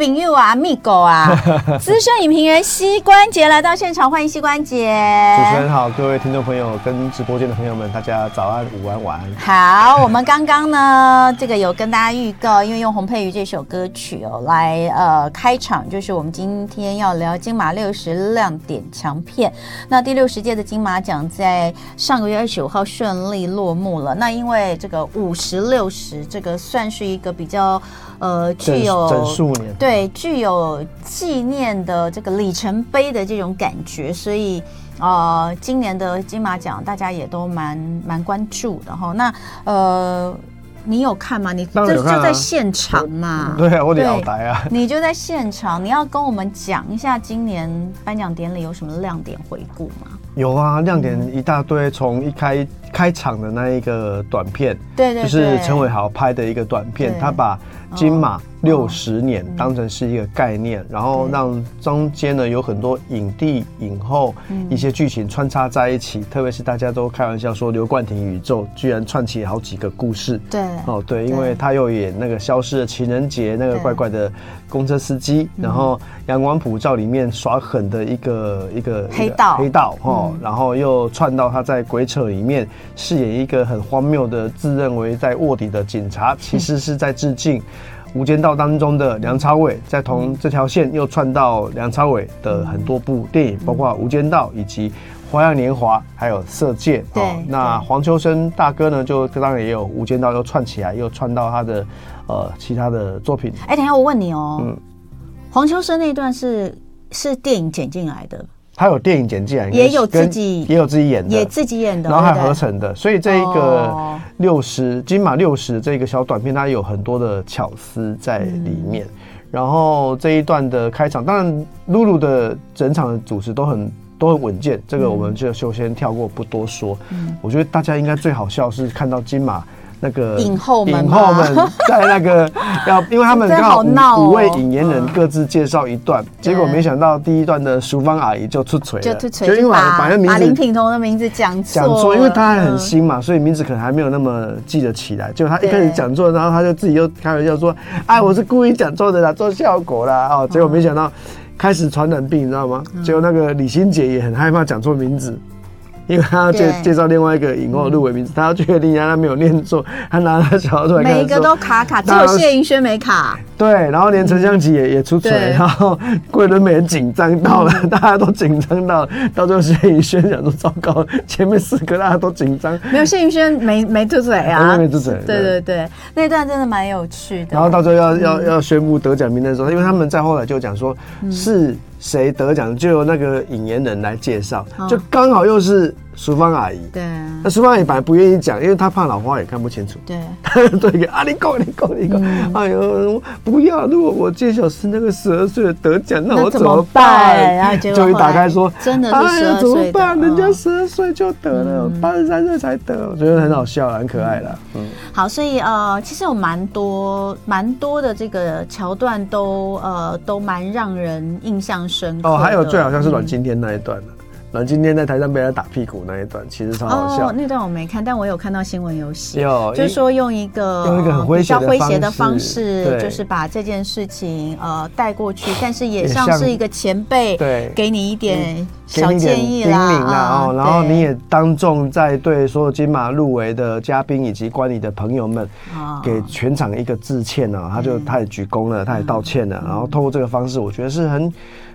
朋友啊，蜜狗啊，资深影评人膝关节来到现场，欢迎膝关节。主持人好，各位听众朋友跟直播间的朋友们，大家早安、午安、晚安。好，我们刚刚呢，这个有跟大家预告，因为用洪佩瑜这首歌曲哦来呃开场，就是我们今天要聊金马六十亮点强片。那第六十届的金马奖在上个月二十五号顺利落幕了。那因为这个五十六十，这个算是一个比较。呃，具有整数年对具有纪念的这个里程碑的这种感觉，所以呃，今年的金马奖大家也都蛮蛮关注的哈。那呃，你有看吗？你就就在现场嘛？对啊，我得要来啊。你就在现场，你要跟我们讲一下今年颁奖典礼有什么亮点回顾吗？有啊，亮点一大堆，从一开开场的那一个短片，对对，就是陈伟豪拍的一个短片，他把。金马六十年当成是一个概念，然后让中间呢有很多影帝影后一些剧情穿插在一起，特别是大家都开玩笑说刘冠廷宇宙居然串起好几个故事。对，哦对，因为他又演那个消失的情人节那个怪怪的公车司机，然后阳光普照里面耍狠的一个一个黑道黑道哈，然后又串到他在鬼扯里面饰演一个很荒谬的自认为在卧底的警察，其实是在致敬。《无间道》当中的梁朝伟，再同这条线又串到梁朝伟的很多部电影，包括《无间道》以及《花样年华》，还有《色戒》。对，那黄秋生大哥呢，就当然也有《无间道》又串起来，又串到他的呃其他的作品。哎，等一下我问你哦，嗯，黄秋生那段是是电影剪进来的？他有电影剪辑，也有自己，也有自己演的，也自己演的，然后还合成的。所以这一个六十金马六十这个小短片，它有很多的巧思在里面。然后这一段的开场，当然露露的整场的主持都很都很稳健，这个我们就就先跳过不多说。我觉得大家应该最好笑是看到金马。那个影后们，影后们 在那个要，因为他们刚好五五位引言人各自介绍一段，结果没想到第一段的淑芳阿姨就出锤了，就出锤，就因为把把林品彤的名字讲错，讲错，因为她还很新嘛，所以名字可能还没有那么记得起来。结果他一开始讲错，然后她就自己又开玩笑说：“哎，我是故意讲错的啦，做效果啦。”哦，结果没想到开始传染病，你知道吗？结果那个李心洁也很害怕讲错名字。因为他要介介绍另外一个影后入围名字，他要确定一下他没有念错，他拿他小出来，每一个都卡卡，只有谢盈萱没卡。对，然后连陈香琪也也出锤，然后桂纶镁紧张到了，大家都紧张到，到最后谢盈萱讲说糟糕，前面四个大家都紧张，没有谢盈萱没没出嘴啊，没出嘴。对对对，那段真的蛮有趣的。然后到最后要要要宣布得奖名单的时候，因为他们在后来就讲说是。谁得奖就由那个引言人来介绍，就刚好又是淑芳阿姨。对，那淑芳阿姨本来不愿意讲，因为她怕老花也看不清楚。对，对，啊，你讲，你讲，你讲，哎呦，不要！如果我揭晓是那个十二岁的得奖，那我怎么办？然后 就一打开说，真的是十二岁，怎么办？人家十二岁就得了，八十三岁才得，我觉得很好笑，很可爱啦。嗯，好，所以呃，其实有蛮多蛮多的这个桥段都呃都蛮让人印象深刻。哦，还有最好像是阮经天那一段呢。阮经天在台上被他打屁股那一段，其实超好笑。哦，那段我没看，但我有看到新闻有写，就是说用一个用一个很比较诙谐的方式，就是把这件事情呃带过去，但是也像是一个前辈，对，给你一点小建议啦，哦，然后你也当众在对所有金马入围的嘉宾以及观礼的朋友们，给全场一个致歉啊，他就他也鞠躬了，他也道歉了，然后透过这个方式，我觉得是很。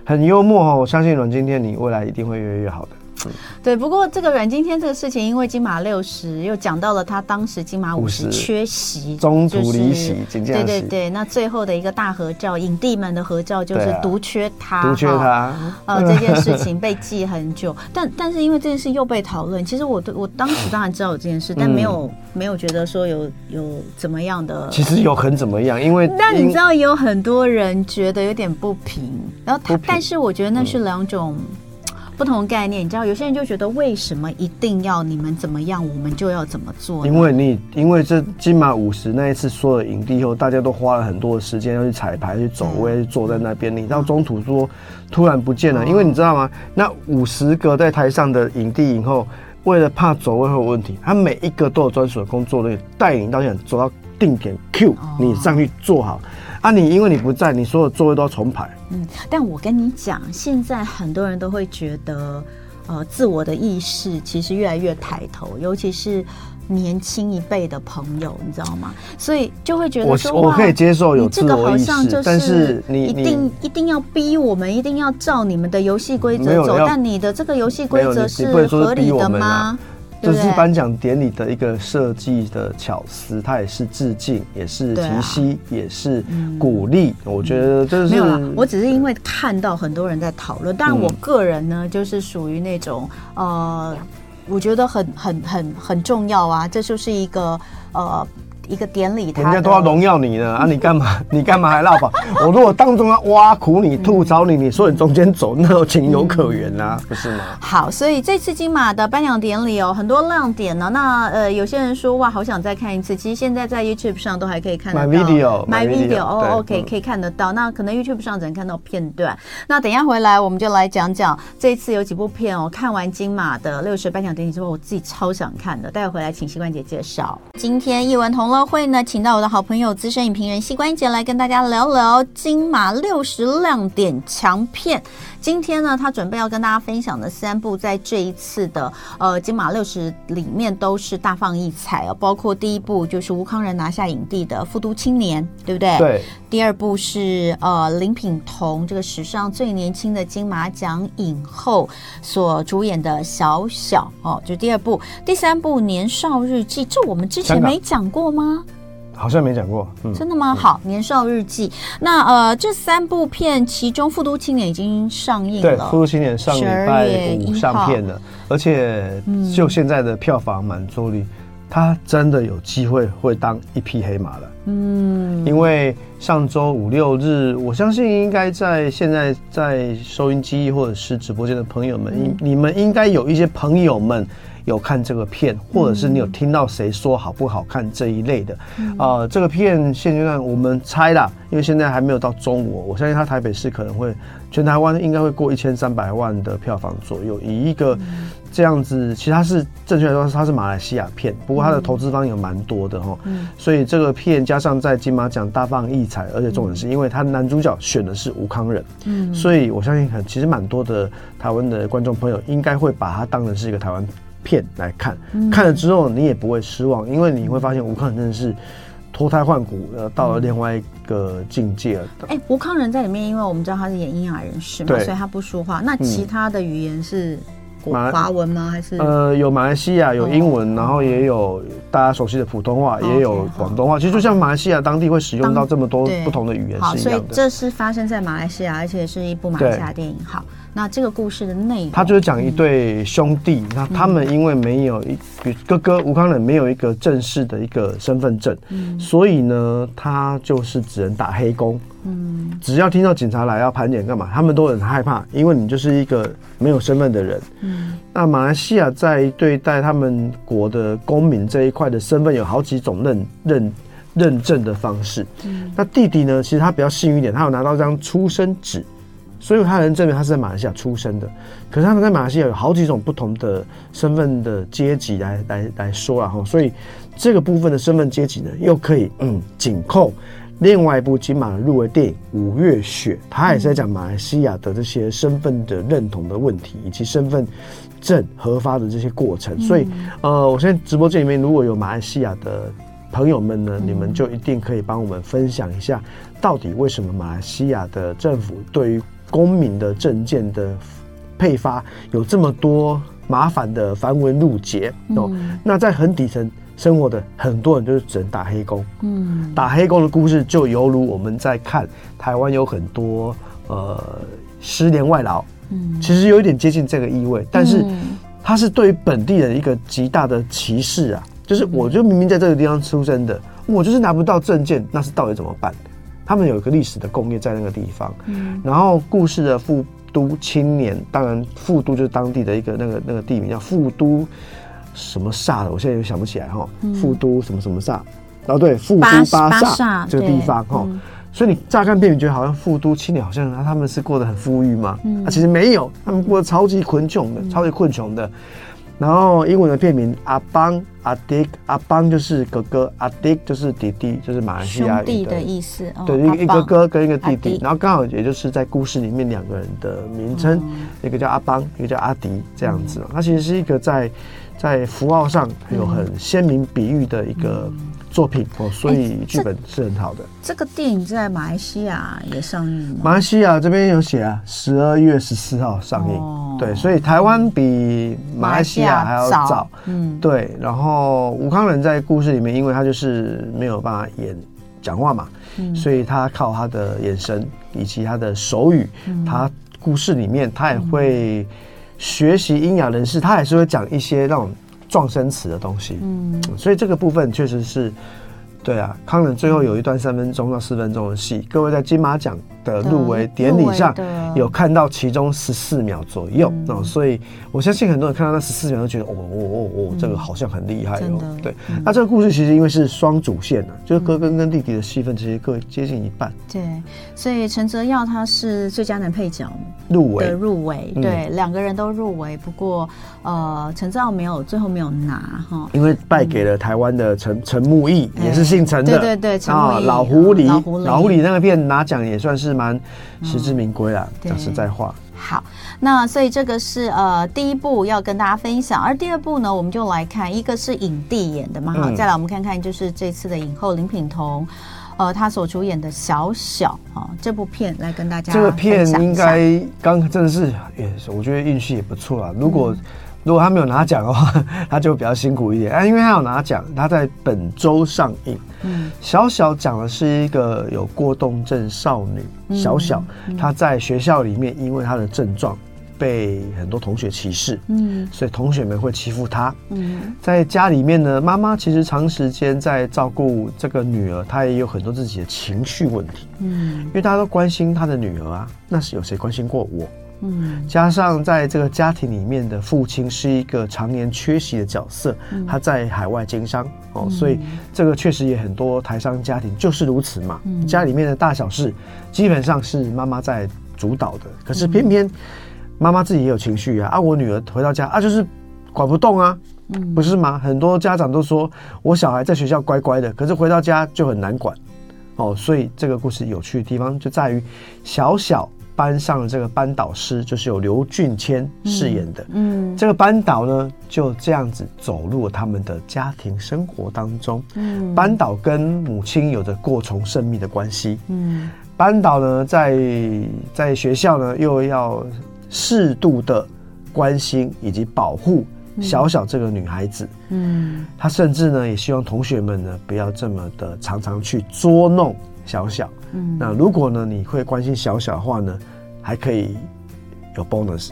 很幽默哦，我相信阮经天，你未来一定会越来越好的。嗯、对，不过这个阮经天这个事情，因为金马六十又讲到了他当时金马五十缺席，中途离席，对对对，那最后的一个大合照，影帝们的合照就是独缺他，独、啊、缺他，呃，这件事情被记很久，但但是因为这件事又被讨论，其实我我当时当然知道有这件事，但没有、嗯、没有觉得说有有怎么样的，其实有很怎么样，因为但你知道有很多人觉得有点不平，然后他但是我觉得那是两种。嗯不同概念，你知道，有些人就觉得为什么一定要你们怎么样，我们就要怎么做？因为你因为这金马五十那一次说了影帝以后，大家都花了很多的时间要去彩排、去走位、去坐在那边。你到中途说突然不见了，因为你知道吗？那五十个在台上的影帝影后，为了怕走位会有问题，他每一个都有专属的工作人员带领导演走到定点 Q，你上去坐好。啊，你因为你不在，你所有座位都要重排。嗯，但我跟你讲，现在很多人都会觉得，呃，自我的意识其实越来越抬头，尤其是。年轻一辈的朋友，你知道吗？所以就会觉得说，我我可以接受有自我意识，但是你一定一定要逼我们，一定要照你们的游戏规则走。但你的这个游戏规则是合理的吗？这是颁奖典礼的一个设计的巧思，它也是致敬，也是提携，也是鼓励。我觉得这是没有啦，我只是因为看到很多人在讨论，但我个人呢，就是属于那种呃。我觉得很很很很重要啊，这就是一个呃。一个典礼，人家都要荣耀你呢啊！你干嘛？你干嘛还落跑？我如果当中要挖苦你、吐槽你，你说你中间走，那有情有可原啊，不是吗？好，所以这次金马的颁奖典礼哦，很多亮点呢。那呃，有些人说哇，好想再看一次。其实现在在 YouTube 上都还可以看得到。My video，My video，哦，OK，可以看得到。那可能 YouTube 上只能看到片段。那等一下回来，我们就来讲讲这次有几部片哦。看完金马的六十颁奖典礼之后，我自己超想看的。待会回来，请膝关节介绍。今天译文同乐会呢，请到我的好朋友资深影评人膝关节来跟大家聊聊金马六十亮点强片。今天呢，他准备要跟大家分享的三部，在这一次的呃金马六十里面都是大放异彩哦。包括第一部就是吴康仁拿下影帝的《复都青年》，对不对？对。第二部是呃林品彤这个史上最年轻的金马奖影后所主演的《小小》哦，就第二部。第三部《年少日记》，这我们之前没讲过吗？好像没讲过，嗯，真的吗？好，《年少日记》那呃，这三部片其中《复读青年》已经上映了，对，《富都青年》上礼拜五上片了，而且就现在的票房满座率，它真的有机会会当一匹黑马了，嗯，因为上周五六日，我相信应该在现在在收音机或者是直播间的朋友们，你你们应该有一些朋友们。有看这个片，或者是你有听到谁说好不好看这一类的，啊、这个片现阶段我们猜啦，因为现在还没有到中午，我相信它台北市可能会全台湾应该会过一千三百万的票房左右。以一个这样子，其实它是正确来说它是马来西亚片，不过它的投资方有蛮多的哈，嗯、所以这个片加上在金马奖大放异彩，而且重点是因为它男主角选的是吴康仁，嗯，所以我相信很其实蛮多的台湾的观众朋友应该会把它当成是一个台湾片来看，看了之后你也不会失望，因为你会发现吴康仁真的是脱胎换骨，呃，到了另外一个境界了。哎，吴康仁在里面，因为我们知道他是演婴儿人士嘛，所以他不说话。那其他的语言是华文吗？还是呃，有马来西亚有英文，然后也有大家熟悉的普通话，也有广东话。其实就像马来西亚当地会使用到这么多不同的语言是一样的。好，所以这是发生在马来西亚，而且是一部马来西亚电影。好。那这个故事的内容，他就是讲一对兄弟，嗯、那他们因为没有一，比哥哥吴康仁没有一个正式的一个身份证，嗯、所以呢，他就是只能打黑工。嗯，只要听到警察来要盘点干嘛，他们都很害怕，因为你就是一个没有身份的人。嗯，那马来西亚在对待他们国的公民这一块的身份有好几种认认认证的方式。嗯，那弟弟呢，其实他比较幸运一点，他有拿到一张出生纸。所以他能证明他是在马来西亚出生的，可是他们在马来西亚有好几种不同的身份的阶级来来来说了哈，所以这个部分的身份阶级呢，又可以嗯紧扣另外一部金马入围电影《五月雪》，他也是在讲马来西亚的这些身份的认同的问题，以及身份证核发的这些过程。所以呃，我现在直播间里面如果有马来西亚的朋友们呢，你们就一定可以帮我们分享一下，到底为什么马来西亚的政府对于公民的证件的配发有这么多麻烦的繁文缛节哦，嗯、那在很底层生活的很多人就是只能打黑工，嗯，打黑工的故事就犹如我们在看台湾有很多呃失联外劳，嗯，其实有一点接近这个意味，但是它是对于本地人一个极大的歧视啊，就是我就明明在这个地方出生的，我就是拿不到证件，那是到底怎么办？他们有一个历史的工业在那个地方，嗯，然后故事的富都青年，当然富都就是当地的一个那个那个地名叫富都什么煞的，我现在又想不起来哈，富都什么什么煞，哦对，富都巴萨这个地方哈，所以你乍看片名觉得好像富都青年好像他们是过得很富裕嘛，嗯，啊其实没有，他们过得超级困穷的，超级困穷的。然后英文的片名阿邦阿迪阿邦就是哥哥，阿迪就是弟弟，就是马来西亚兄弟的意思。哦、对，一个哥哥跟一个弟弟，然后刚好也就是在故事里面两个人的名称，嗯、一个叫阿邦，一个叫阿迪，这样子。他、嗯、其实是一个在在符号上有很鲜明比喻的一个。嗯作品哦，所以剧本是很好的。这个电影在马来西亚也上映吗？马来西亚这边有写啊，十二月十四号上映。哦、对，所以台湾比马来西亚还要早。早嗯，对。然后吴康仁在故事里面，因为他就是没有办法演讲话嘛，嗯、所以他靠他的眼神以及他的手语，嗯、他故事里面他也会学习英雅人士，他还是会讲一些那种。状声词的东西，嗯，所以这个部分确实是。对啊，康仁最后有一段三分钟到四分钟的戏，各位在金马奖的入围典礼上有看到其中十四秒左右，嗯、所以我相信很多人看到那十四秒都觉得哦哦哦哦，这个好像很厉害哦。对，嗯、那这个故事其实因为是双主线的，就是哥哥跟弟弟的戏份其实各接近一半。对，所以陈泽耀他是最佳男配角入围的入围，对，两个人都入围，不过呃，陈泽耀没有最后没有拿哈，因为败给了台湾的陈陈木易，也是。姓陈的，对对对，啊，老狐狸，老狐狸那个片拿奖也算是蛮实至名归啦。讲实在话，好，那所以这个是呃第一步要跟大家分享，而第二步呢，我们就来看一个是影帝演的嘛，好，再来我们看看就是这次的影后林品彤，呃，她所主演的小小啊这部片来跟大家，这个片应该刚真的是也是，我觉得运气也不错啊，如果。如果他没有拿奖的话，他就比较辛苦一点啊。因为他有拿奖，他在本周上映。嗯，小小讲的是一个有过动症少女小小，她在学校里面因为她的症状被很多同学歧视，嗯，所以同学们会欺负她。嗯，在家里面呢，妈妈其实长时间在照顾这个女儿，她也有很多自己的情绪问题。嗯，因为大家都关心她的女儿啊，那是有谁关心过我？嗯，加上在这个家庭里面的父亲是一个常年缺席的角色，嗯、他在海外经商哦，嗯、所以这个确实也很多台商家庭就是如此嘛。嗯、家里面的大小事基本上是妈妈在主导的，可是偏偏妈妈自己也有情绪啊。啊，我女儿回到家啊，就是管不动啊，嗯、不是吗？很多家长都说我小孩在学校乖乖的，可是回到家就很难管哦。所以这个故事有趣的地方就在于小小。班上的这个班导师就是由刘俊谦饰演的，嗯，嗯，这个班导呢就这样子走入了他们的家庭生活当中，嗯，班导跟母亲有着过从甚密的关系，嗯，班导呢在在学校呢又要适度的关心以及保护小小这个女孩子，嗯，他甚至呢也希望同学们呢不要这么的常常去捉弄。小小，嗯，那如果呢，你会关心小小的话呢，还可以有 bonus，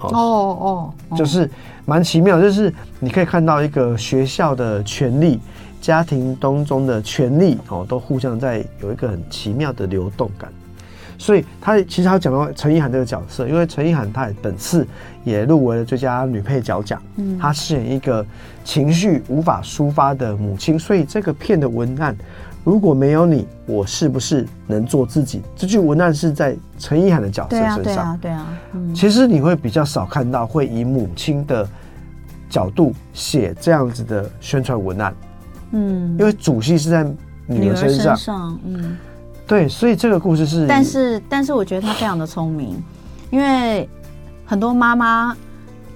哦。哦，哦就是蛮奇妙，就是你可以看到一个学校的权利，家庭当中的权力哦，都互相在有一个很奇妙的流动感。所以他其实他讲到陈意涵这个角色，因为陈意涵她也本次也入围了最佳女配角奖，嗯，她饰演一个情绪无法抒发的母亲，所以这个片的文案。如果没有你，我是不是能做自己？这句文案是在陈意涵的角色身上。对啊，对啊，对啊。嗯，其实你会比较少看到会以母亲的角度写这样子的宣传文案。嗯，因为主戏是在女儿身上。身上嗯，对，所以这个故事是。但是，但是我觉得他非常的聪明，因为很多妈妈。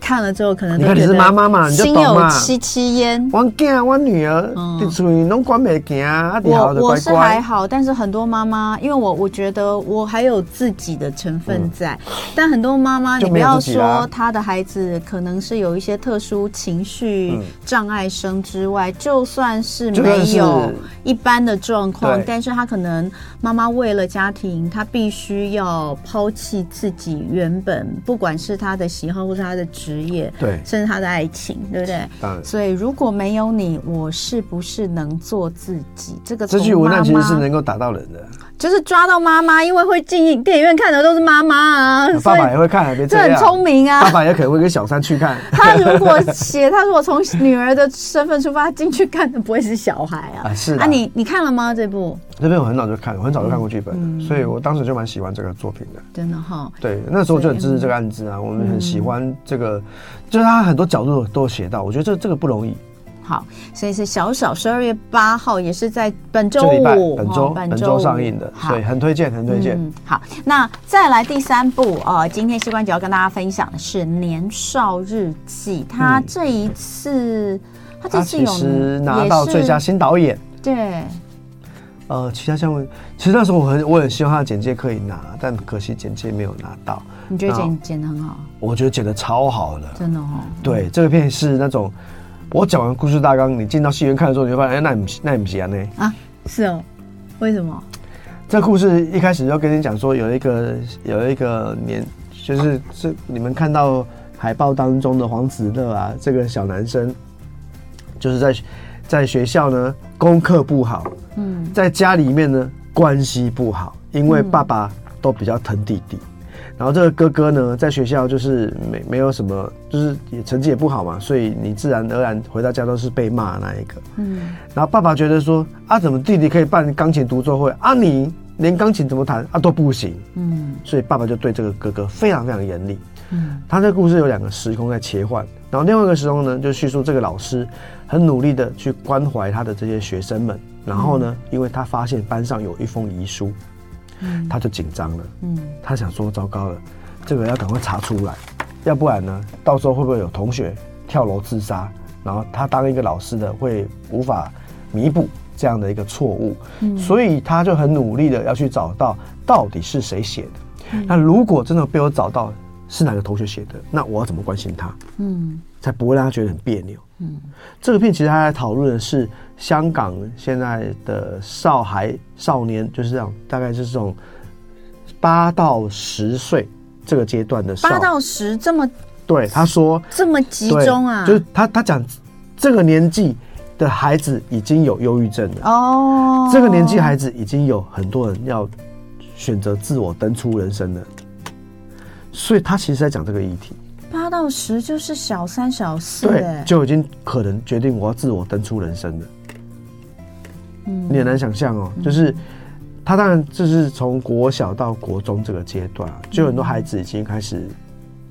看了之后，可能你看你是妈妈嘛。心有戚戚焉。我囝，我女儿，你注意拢管袂行啊，我我是还好，但是很多妈妈，因为我我觉得我还有自己的成分在，嗯、但很多妈妈，你不要说她的孩子可能是有一些特殊情绪障碍生之外，嗯、就算是没有一般的状况，但是她可能妈妈为了家庭，她必须要抛弃自己原本不管是她的喜好或是她的职。职业对，甚至他的爱情，对不对？当然。所以如果没有你，我是不是能做自己？这个这句文案其实是能够打到人的。就是抓到妈妈，因为会进电影院看的都是妈妈啊。爸爸也会看，别这很聪明啊。爸爸也可能会跟小三去看。他如果写，他如果从女儿的身份出发进去看的，不会是小孩啊。啊是啊。啊你你看了吗？这部？这边我很早就看，我很早就看过剧本，嗯，所以我当时就蛮喜欢这个作品的。真的哈。对，那时候就很支持这个案子啊，我们很喜欢这个，就是他很多角度都有写到，我觉得这这个不容易。好，所以是小小十二月八号，也是在本周五，本周本周上映的，所以很推荐，很推荐。嗯，好，那再来第三部啊，今天西关姐要跟大家分享的是《年少日记》，他这一次，他这次有拿到最佳新导演，对。呃，其他项目，其实那时候我很我很希望他的简介可以拿，但可惜简介没有拿到。你觉得剪剪的很好？我觉得剪的超好的，真的哦。对，这个片是那种。我讲完故事大纲，你进到戏院看的时候，你就发现，哎、欸，那不那不是安呢？啊，是哦，为什么？这故事一开始就跟你讲说，有一个有一个年，就是是你们看到海报当中的黄子乐啊，这个小男生，就是在在学校呢功课不好，嗯，在家里面呢关系不好，因为爸爸都比较疼弟弟。然后这个哥哥呢，在学校就是没没有什么，就是也成绩也不好嘛，所以你自然而然回到家都是被骂的那一个。嗯。然后爸爸觉得说啊，怎么弟弟可以办钢琴独奏会啊，你连钢琴怎么弹啊都不行。嗯。所以爸爸就对这个哥哥非常非常严厉。嗯。他这个故事有两个时空在切换，然后另外一个时空呢，就叙述这个老师很努力的去关怀他的这些学生们，然后呢，因为他发现班上有一封遗书。他就紧张了，嗯，他想说糟糕了，这个要赶快查出来，要不然呢，到时候会不会有同学跳楼自杀？然后他当一个老师的会无法弥补这样的一个错误，嗯，所以他就很努力的要去找到到底是谁写的。嗯，那如果真的被我找到是哪个同学写的，那我要怎么关心他？嗯，才不会让他觉得很别扭。嗯，这个片其实他在讨论的是香港现在的少孩少年，就是这样，大概是这种八到十岁这个阶段的少。八到十这么？对，他说这么集中啊？就是他他讲这个年纪的孩子已经有忧郁症了哦，这个年纪孩子已经有很多人要选择自我登出人生了，所以他其实在讲这个议题。八到十就是小三小四，对，就已经可能决定我要自我登出人生了。嗯，你很难想象哦，就是他当然就是从国小到国中这个阶段，就很多孩子已经开始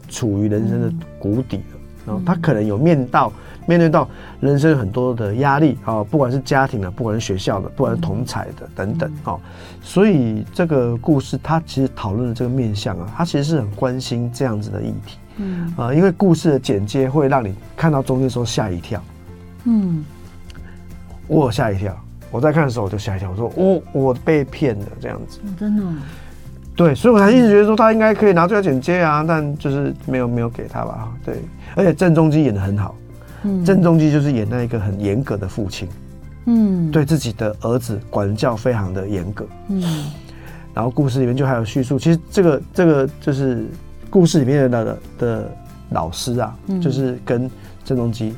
处于人生的谷底了，他可能有面到。面对到人生很多的压力啊，不管是家庭的，不管是学校的，不管是同侪的等等哦，所以这个故事他其实讨论的这个面向啊，他其实是很关心这样子的议题，嗯。啊，因为故事的简介会让你看到中间的时候吓一跳，嗯，我吓一跳，我在看的时候我就吓一跳，我说我我被骗了这样子，真的，对，所以我才一直觉得说他应该可以拿最佳剪接啊，但就是没有没有给他吧，对，而且郑中基演的很好。嗯。郑中基就是演那一个很严格的父亲，嗯，对自己的儿子管教非常的严格，嗯，然后故事里面就还有叙述，其实这个这个就是故事里面的的的老师啊，嗯、就是跟郑中基，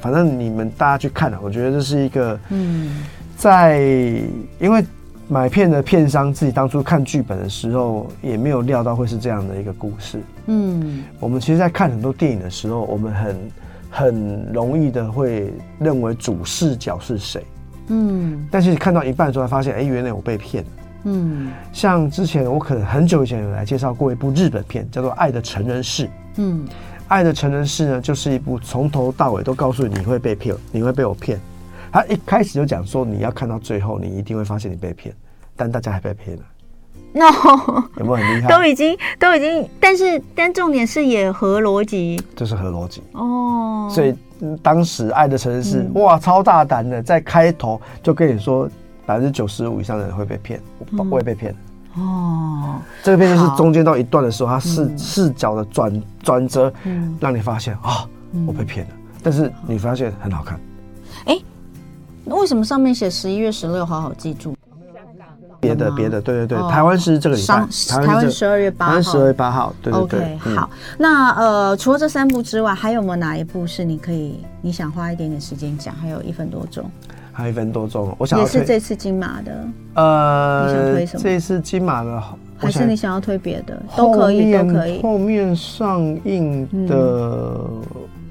反正你们大家去看啊，我觉得这是一个，嗯，在因为买片的片商自己当初看剧本的时候，也没有料到会是这样的一个故事，嗯，我们其实，在看很多电影的时候，我们很。很容易的会认为主视角是谁，嗯，但是看到一半的时候，发现，哎，原来我被骗。了，嗯，像之前我可能很久以前有来介绍过一部日本片，叫做《爱的成人式》，嗯，《爱的成人式》呢，就是一部从头到尾都告诉你你会被骗，你会被我骗，他一开始就讲说你要看到最后，你一定会发现你被骗，但大家还被骗了。no，有没有很厉害？都已经都已经，但是但重点是也合逻辑，这是合逻辑哦。所以当时《爱的成人式》哇，超大胆的，在开头就跟你说百分之九十五以上的人会被骗，我也被骗哦。这个片就是中间到一段的时候，它视视角的转转折，让你发现啊，我被骗了。但是你发现很好看。哎，为什么上面写十一月十六？好好记住。别的别的，对对对，台湾是这个礼拜，台湾十二月八号，十二月八号，对对对。OK，好，那呃，除了这三部之外，还有没有哪一部是你可以你想花一点点时间讲？还有一分多钟。还有一分多钟，我想也是这次金马的。呃，你想推什么？这次金马的，还是你想要推别的？都可以，都可以。后面上映的、嗯、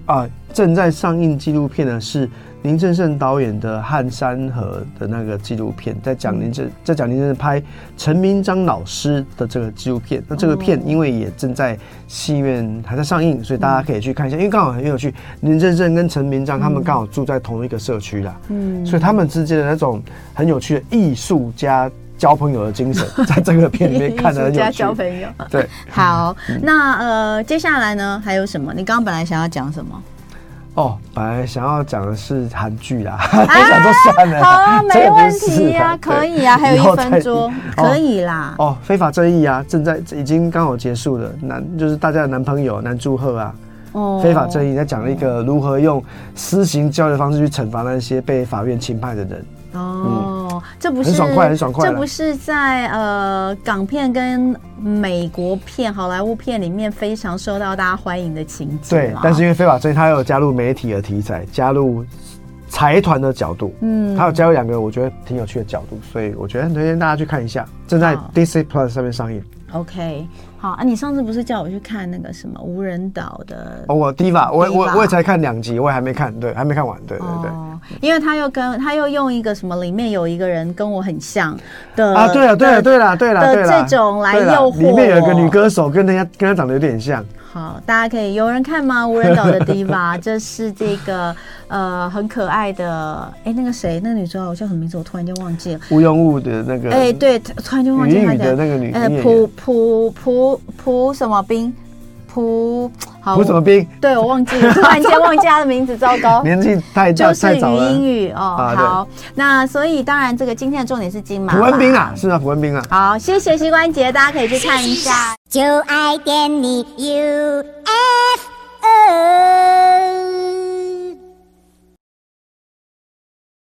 啊，正在上映纪录片的是。林正盛导演的《汉山河》的那个纪录片，在讲林正，在讲林正盛拍陈明章老师的这个纪录片。那这个片因为也正在戏院还在上映，所以大家可以去看一下。因为刚好很有趣，林正盛跟陈明章他们刚好住在同一个社区啦，嗯，所以他们之间的那种很有趣的艺术家交朋友的精神，在这个片里面看得很有交朋友，对。好，那呃，接下来呢还有什么？你刚刚本来想要讲什么？哦，本来想要讲的是韩剧啦，我想说算了，好啊，没问题呀，可以啊，还有一分钟，可以啦。哦，非法正义啊，正在已经刚好结束了，男就是大家的男朋友男祝贺啊，哦，非法正义在讲一个如何用私刑教育的方式去惩罚那些被法院轻判的人。哦，这不是很爽快，很爽快。这不是在呃港片跟美国片、好莱坞片里面非常受到大家欢迎的情节。对，但是因为非法正义，他有加入媒体的题材，加入财团的角度，嗯，它有加入两个我觉得挺有趣的角度，所以我觉得很推荐大家去看一下，正在 Disney Plus 上面上映。OK。好啊，你上次不是叫我去看那个什么无人岛的？哦，我 Diva，我我我也才看两集，我也还没看，对，还没看完，对对对。哦，因为他又跟他又用一个什么，里面有一个人跟我很像的啊，对了对了对了对了的这种来诱惑，里面有一个女歌手跟人家跟他长得有点像。好，大家可以有人看吗？无人岛的 Diva，这是这个呃很可爱的哎，那个谁，那个女主角我叫什么名字？我突然间忘记了。吴庸物的那个哎，对，突然间忘记她的那个女呃，朴朴朴朴什么冰，朴好朴什么冰？对，我忘记了，突然间忘记他的名字，糟糕，年纪太大就是语英语哦。好，那所以当然这个今天的重点是金马。朴恩斌啊，是啊，朴恩斌啊。好，谢谢膝关节，大家可以去看一下。就爱点你 UFO